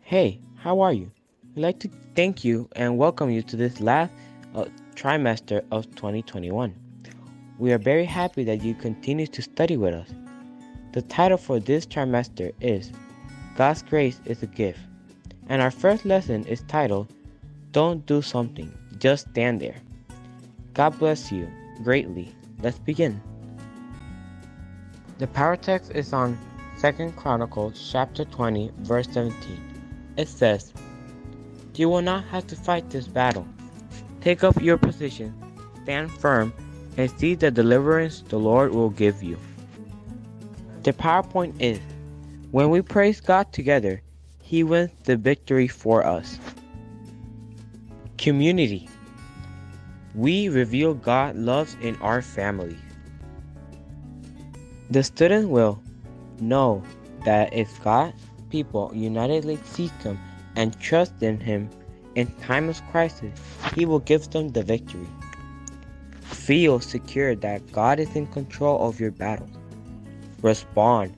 Hey, how are you? We'd like to thank you and welcome you to this last uh, trimester of 2021. We are very happy that you continue to study with us. The title for this trimester is God's Grace is a Gift, and our first lesson is titled Don't Do Something, Just Stand There. God bless you greatly. Let's begin. The power text is on 2nd Chronicles chapter 20 verse 17. It says, You will not have to fight this battle. Take up your position, stand firm, and see the deliverance the Lord will give you. The PowerPoint is When we praise God together, He wins the victory for us. Community We reveal God loves in our family. The student will know that if God people unitedly seek Him and trust in Him in times of crisis, He will give them the victory. Feel secure that God is in control of your battles. Respond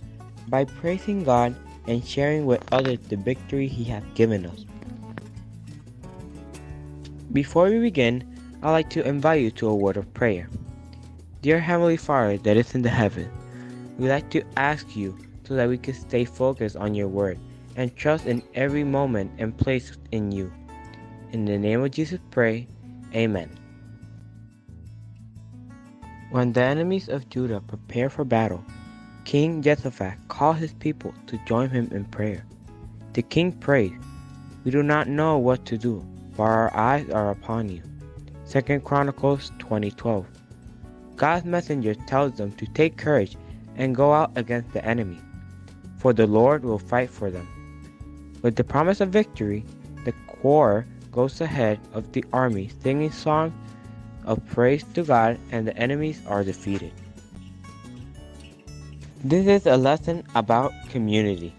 by praising God and sharing with others the victory He has given us. Before we begin, I'd like to invite you to a word of prayer. Dear Heavenly Father that is in the heaven, we'd like to ask you so that we can stay focused on your word and trust in every moment and place in you. In the name of Jesus pray, Amen. When the enemies of Judah prepared for battle, King Jehoshaphat called his people to join him in prayer. The king prayed, We do not know what to do, for our eyes are upon you. 2 Chronicles 20:12. God's messenger tells them to take courage and go out against the enemy, for the Lord will fight for them. With the promise of victory, the choir goes ahead of the army singing songs of praise to God, and the enemies are defeated. This is a lesson about community.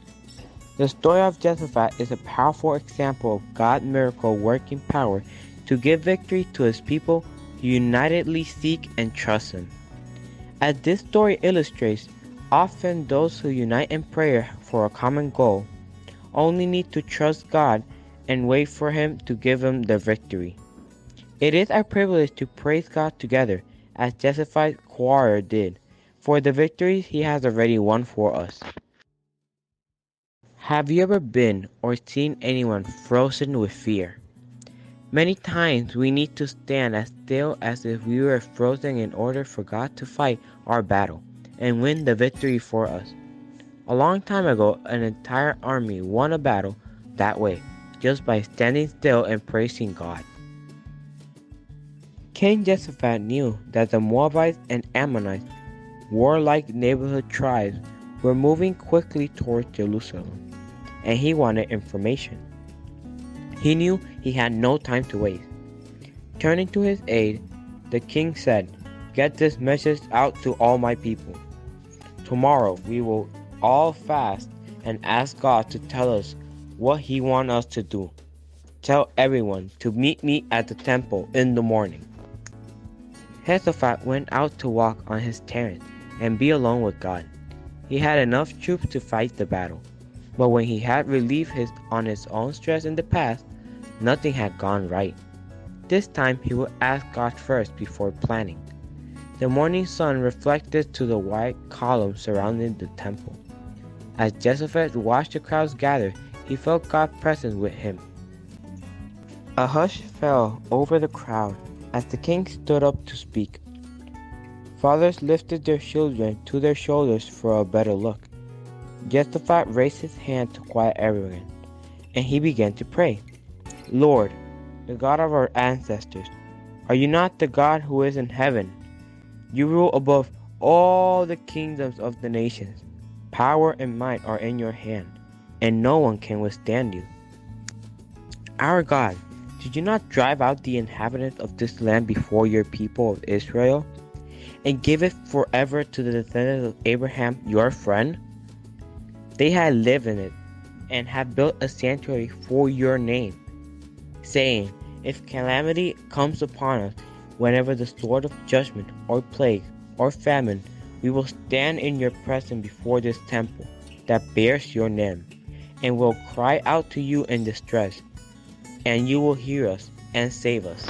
The story of Jehoshaphat is a powerful example of God's miracle working power to give victory to his people who unitedly seek and trust him. As this story illustrates, often those who unite in prayer for a common goal only need to trust God and wait for him to give them the victory. It is our privilege to praise God together as Jehoshaphat's choir did for the victories he has already won for us. Have you ever been or seen anyone frozen with fear? Many times we need to stand as still as if we were frozen in order for God to fight our battle and win the victory for us. A long time ago, an entire army won a battle that way just by standing still and praising God. King Jehoshaphat knew that the Moabites and Ammonites, warlike neighborhood tribes, were moving quickly towards Jerusalem, and he wanted information. He knew he had no time to waste. Turning to his aide, the king said, Get this message out to all my people. Tomorrow we will all fast and ask God to tell us what He wants us to do. Tell everyone to meet me at the temple in the morning. Jehoshaphat went out to walk on his terrace and be alone with God. He had enough troops to fight the battle, but when he had relieved his on his own stress in the past, nothing had gone right. This time he would ask God first before planning. The morning sun reflected to the white column surrounding the temple. As Jehoshaphat watched the crowds gather, he felt God present with him. A hush fell over the crowd as the king stood up to speak. Fathers lifted their children to their shoulders for a better look. Jehoshaphat raised his hand to quiet everyone, and he began to pray. Lord, the God of our ancestors, are you not the God who is in heaven? You rule above all the kingdoms of the nations. Power and might are in your hand, and no one can withstand you. Our God, did you not drive out the inhabitants of this land before your people of Israel, and give it forever to the descendants of Abraham, your friend? They had lived in it, and had built a sanctuary for your name, saying, If calamity comes upon us, whenever the sword of judgment, or plague, or famine, we will stand in your presence before this temple. that bears your name, and will cry out to you in distress, and you will hear us and save us.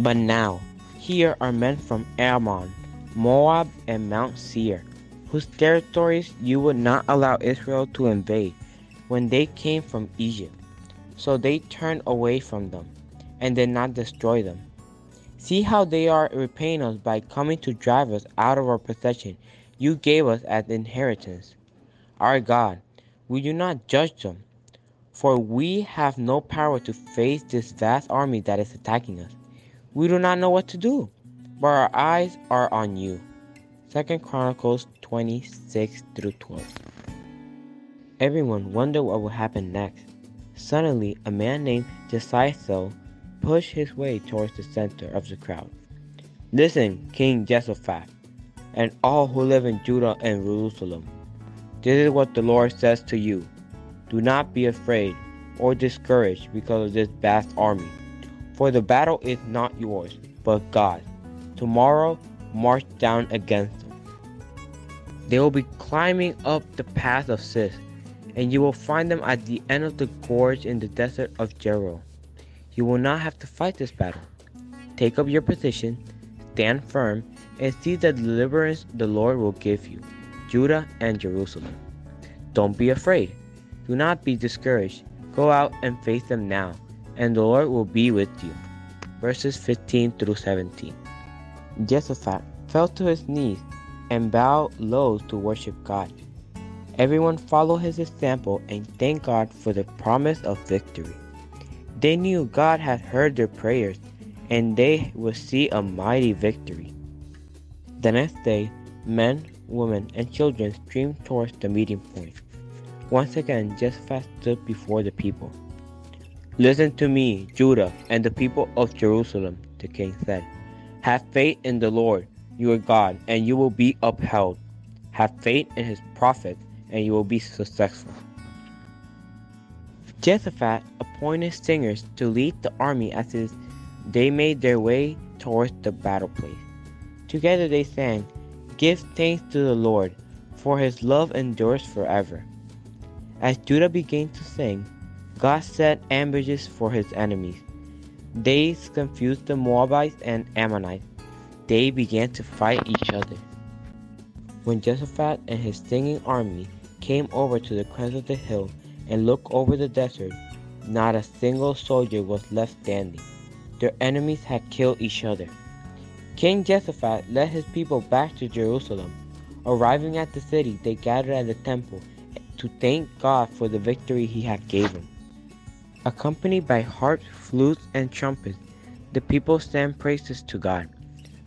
But now, here are men from Ammon, Moab, and Mount Seir, whose territories you would not allow Israel to invade when they came from Egypt. So they turned away from them and did not destroy them. See how they are repaying us by coming to drive us out of our possession you gave us as inheritance. Our God, we do not judge them, for we have no power to face this vast army that is attacking us. We do not know what to do, but our eyes are on you. Second Chronicles 26 through 12. Everyone wondered what would happen next. Suddenly, a man named Jahaziel pushed his way towards the center of the crowd. Listen, King Jehoshaphat, and all who live in Judah and Jerusalem. This is what the Lord says to you Do not be afraid or discouraged because of this vast army, for the battle is not yours, but God's. Tomorrow, march down against them. They will be climbing up the path of Ziz, and you will find them at the end of the gorge in the desert of Jeruel. You will not have to fight this battle. Take up your position, stand firm, and see the deliverance the Lord will give you, Judah and Jerusalem. Don't be afraid. Do not be discouraged. Go out and face them now, and the Lord will be with you. Verses 15 through 17. Jehoshaphat fell to his knees and bowed low to worship God. Everyone followed his example and thanked God for the promise of victory. They knew God had heard their prayers and they would see a mighty victory. The next day, men, women, and children streamed towards the meeting point. Once again, Jehoshaphat stood before the people. Listen to me, Judah, and the people of Jerusalem, the king said. Have faith in the Lord, your God, and you will be upheld. Have faith in his prophets, and you will be successful. Jehoshaphat appointed singers to lead the army as they made their way towards the battle place. Together they sang, Give thanks to the Lord, for his love endures forever. As Judah began to sing, God set ambushes for his enemies. They confused the Moabites and Ammonites. They began to fight each other. When Jehoshaphat and his singing army came over to the crest of the hill and looked over the desert, not a single soldier was left standing. Their enemies had killed each other. King Jehoshaphat led his people back to Jerusalem. Arriving at the city, they gathered at the temple to thank God for the victory he had given. Accompanied by harps, flutes, and trumpets, the people sang praises to God.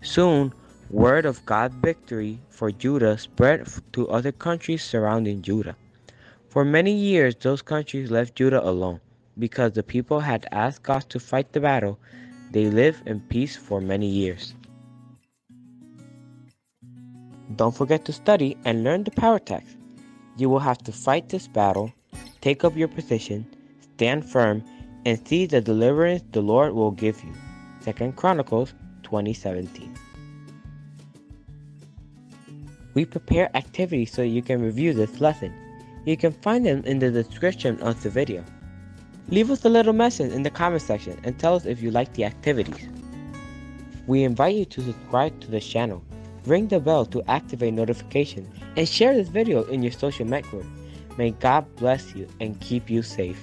Soon, word of God's victory for Judah spread to other countries surrounding Judah. For many years, those countries left Judah alone. Because the people had asked God to fight the battle, they lived in peace for many years. Don't forget to study and learn the power text. You will have to fight this battle, take up your position, stand firm, and see the deliverance the Lord will give you. 2 Chronicles 2017. We prepare activities so you can review this lesson. You can find them in the description of the video. Leave us a little message in the comment section and tell us if you like the activities. We invite you to subscribe to this channel, ring the bell to activate notifications, and share this video in your social network. May God bless you and keep you safe.